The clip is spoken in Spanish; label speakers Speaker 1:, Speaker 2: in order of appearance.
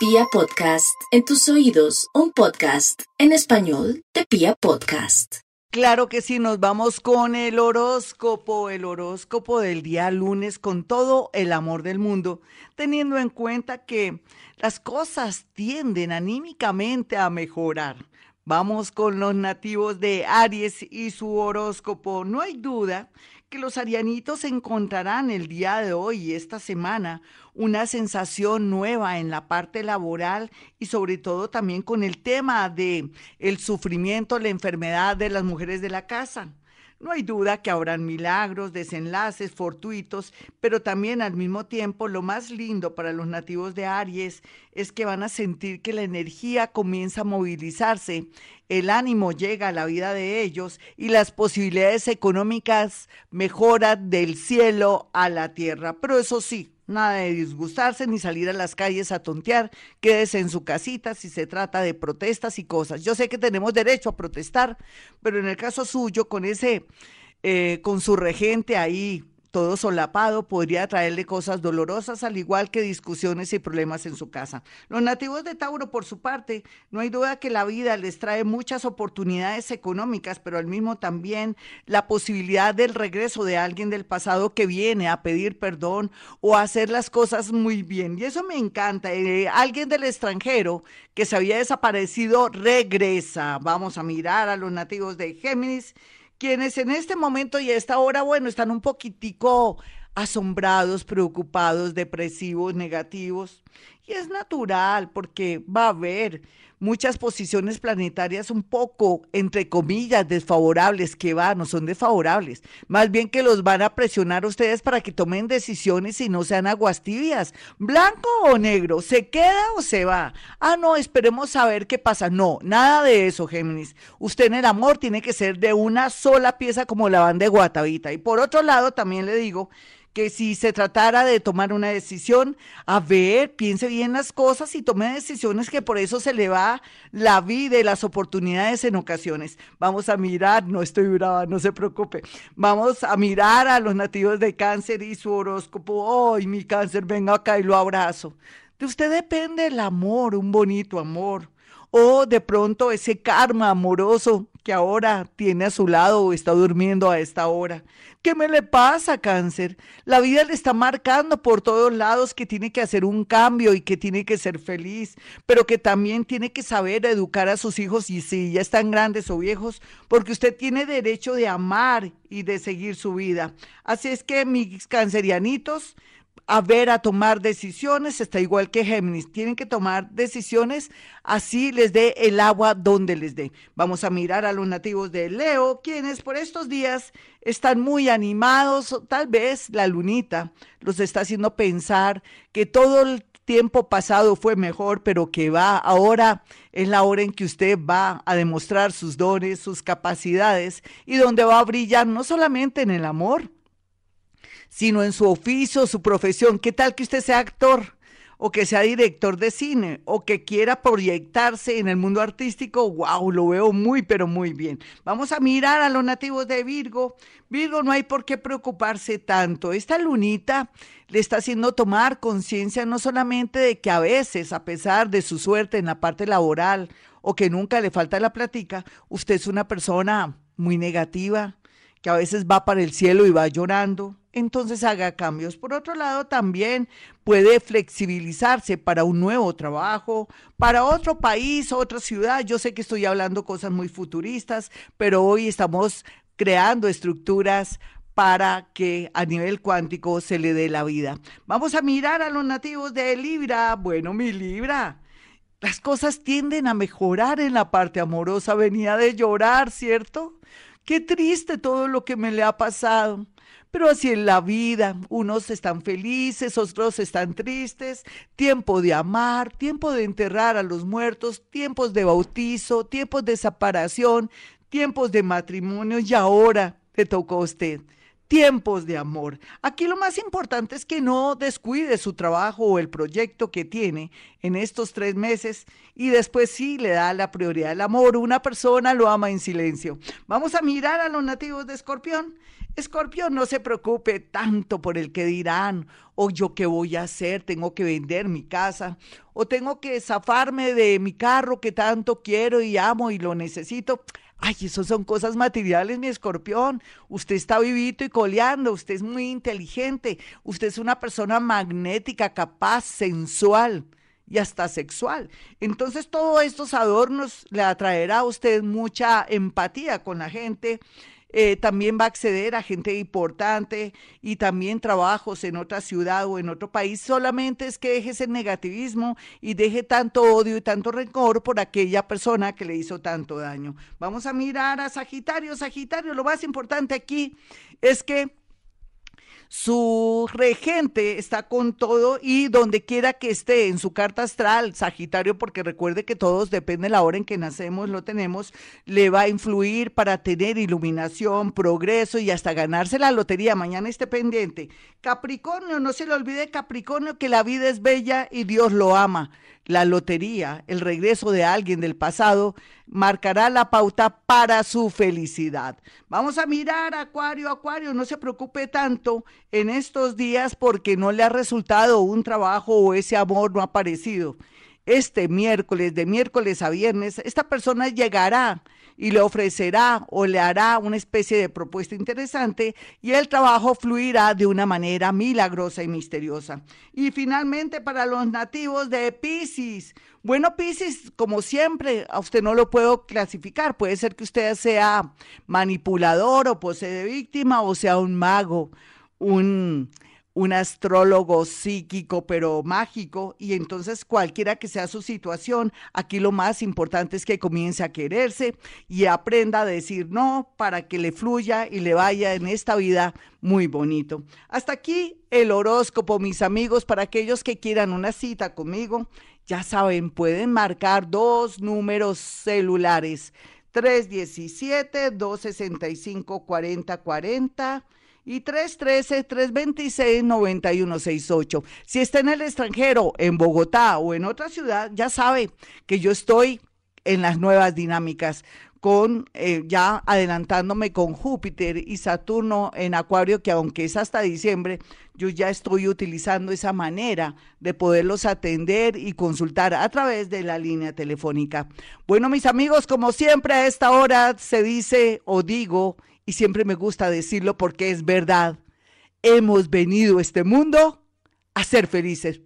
Speaker 1: Pia Podcast, en tus oídos, un podcast en español de Pia Podcast.
Speaker 2: Claro que sí, nos vamos con el horóscopo, el horóscopo del día lunes con todo el amor del mundo, teniendo en cuenta que las cosas tienden anímicamente a mejorar. Vamos con los nativos de Aries y su horóscopo. No hay duda que los arianitos encontrarán el día de hoy esta semana una sensación nueva en la parte laboral y sobre todo también con el tema de el sufrimiento, la enfermedad de las mujeres de la casa. No hay duda que habrán milagros, desenlaces fortuitos, pero también al mismo tiempo lo más lindo para los nativos de Aries es que van a sentir que la energía comienza a movilizarse, el ánimo llega a la vida de ellos y las posibilidades económicas mejoran del cielo a la tierra. Pero eso sí, Nada de disgustarse ni salir a las calles a tontear. Quédese en su casita si se trata de protestas y cosas. Yo sé que tenemos derecho a protestar, pero en el caso suyo, con ese, eh, con su regente ahí todo solapado podría traerle cosas dolorosas, al igual que discusiones y problemas en su casa. Los nativos de Tauro, por su parte, no hay duda que la vida les trae muchas oportunidades económicas, pero al mismo también la posibilidad del regreso de alguien del pasado que viene a pedir perdón o a hacer las cosas muy bien. Y eso me encanta. Eh, alguien del extranjero que se había desaparecido regresa. Vamos a mirar a los nativos de Géminis quienes en este momento y a esta hora, bueno, están un poquitico asombrados, preocupados, depresivos, negativos. Y es natural porque va a haber muchas posiciones planetarias un poco, entre comillas, desfavorables, que van, no son desfavorables, más bien que los van a presionar ustedes para que tomen decisiones y no sean aguas tibias. ¿Blanco o negro? ¿Se queda o se va? Ah, no, esperemos a ver qué pasa. No, nada de eso, Géminis. Usted en el amor tiene que ser de una sola pieza como la van de Guatavita. Y por otro lado, también le digo que si se tratara de tomar una decisión, a ver, piense bien las cosas y tome decisiones que por eso se le va la vida y las oportunidades en ocasiones. Vamos a mirar, no estoy brava, no se preocupe, vamos a mirar a los nativos de cáncer y su horóscopo. ¡Ay, mi cáncer, venga acá y lo abrazo! De usted depende el amor, un bonito amor o de pronto ese karma amoroso que ahora tiene a su lado o está durmiendo a esta hora. ¿Qué me le pasa, cáncer? La vida le está marcando por todos lados que tiene que hacer un cambio y que tiene que ser feliz, pero que también tiene que saber educar a sus hijos y si ya están grandes o viejos, porque usted tiene derecho de amar y de seguir su vida. Así es que mis cancerianitos, a ver, a tomar decisiones, está igual que Géminis, tienen que tomar decisiones, así les dé el agua donde les dé. Vamos a mirar a los nativos de Leo, quienes por estos días están muy animados, tal vez la lunita los está haciendo pensar que todo el tiempo pasado fue mejor, pero que va ahora es la hora en que usted va a demostrar sus dones, sus capacidades y donde va a brillar no solamente en el amor, sino en su oficio, su profesión. ¿Qué tal que usted sea actor? o que sea director de cine o que quiera proyectarse en el mundo artístico, wow, lo veo muy, pero muy bien. Vamos a mirar a los nativos de Virgo. Virgo, no hay por qué preocuparse tanto. Esta lunita le está haciendo tomar conciencia no solamente de que a veces, a pesar de su suerte en la parte laboral o que nunca le falta la plática, usted es una persona muy negativa, que a veces va para el cielo y va llorando, entonces haga cambios. Por otro lado, también puede flexibilizarse para un nuevo trabajo, para otro país, otra ciudad. Yo sé que estoy hablando cosas muy futuristas, pero hoy estamos creando estructuras para que a nivel cuántico se le dé la vida. Vamos a mirar a los nativos de Libra. Bueno, mi Libra. Las cosas tienden a mejorar en la parte amorosa. Venía de llorar, ¿cierto? Qué triste todo lo que me le ha pasado. Pero así en la vida, unos están felices, otros están tristes, tiempo de amar, tiempo de enterrar a los muertos, tiempos de bautizo, tiempos de separación, tiempos de matrimonio. Y ahora le tocó a usted tiempos de amor. Aquí lo más importante es que no descuide su trabajo o el proyecto que tiene en estos tres meses y después sí le da la prioridad al amor. Una persona lo ama en silencio. Vamos a mirar a los nativos de Escorpión. Escorpión, no se preocupe tanto por el que dirán, o yo qué voy a hacer, tengo que vender mi casa, o tengo que zafarme de mi carro que tanto quiero y amo y lo necesito. Ay, eso son cosas materiales, mi escorpión. Usted está vivito y coleando, usted es muy inteligente, usted es una persona magnética, capaz, sensual y hasta sexual. Entonces, todos estos adornos le atraerá a usted mucha empatía con la gente eh, también va a acceder a gente importante y también trabajos en otra ciudad o en otro país. Solamente es que deje ese negativismo y deje tanto odio y tanto rencor por aquella persona que le hizo tanto daño. Vamos a mirar a Sagitario. Sagitario, lo más importante aquí es que su regente está con todo y donde quiera que esté en su carta astral, Sagitario, porque recuerde que todos, depende de la hora en que nacemos, lo tenemos, le va a influir para tener iluminación, progreso y hasta ganarse la lotería. Mañana esté pendiente. Capricornio, no se le olvide Capricornio que la vida es bella y Dios lo ama. La lotería, el regreso de alguien del pasado, marcará la pauta para su felicidad. Vamos a mirar, Acuario, Acuario, no se preocupe tanto en estos días porque no le ha resultado un trabajo o ese amor no ha aparecido. Este miércoles, de miércoles a viernes, esta persona llegará y le ofrecerá o le hará una especie de propuesta interesante y el trabajo fluirá de una manera milagrosa y misteriosa. Y finalmente para los nativos de Pisces, bueno, Pisces, como siempre, a usted no lo puedo clasificar. Puede ser que usted sea manipulador o posee víctima o sea un mago, un un astrólogo psíquico, pero mágico, y entonces cualquiera que sea su situación, aquí lo más importante es que comience a quererse y aprenda a decir no para que le fluya y le vaya en esta vida muy bonito. Hasta aquí el horóscopo, mis amigos, para aquellos que quieran una cita conmigo, ya saben, pueden marcar dos números celulares, 317-265-4040 y 313-326-9168. Si está en el extranjero, en Bogotá o en otra ciudad, ya sabe que yo estoy en las nuevas dinámicas con eh, ya adelantándome con Júpiter y Saturno en Acuario, que aunque es hasta diciembre, yo ya estoy utilizando esa manera de poderlos atender y consultar a través de la línea telefónica. Bueno, mis amigos, como siempre a esta hora se dice o digo, y siempre me gusta decirlo porque es verdad, hemos venido a este mundo a ser felices.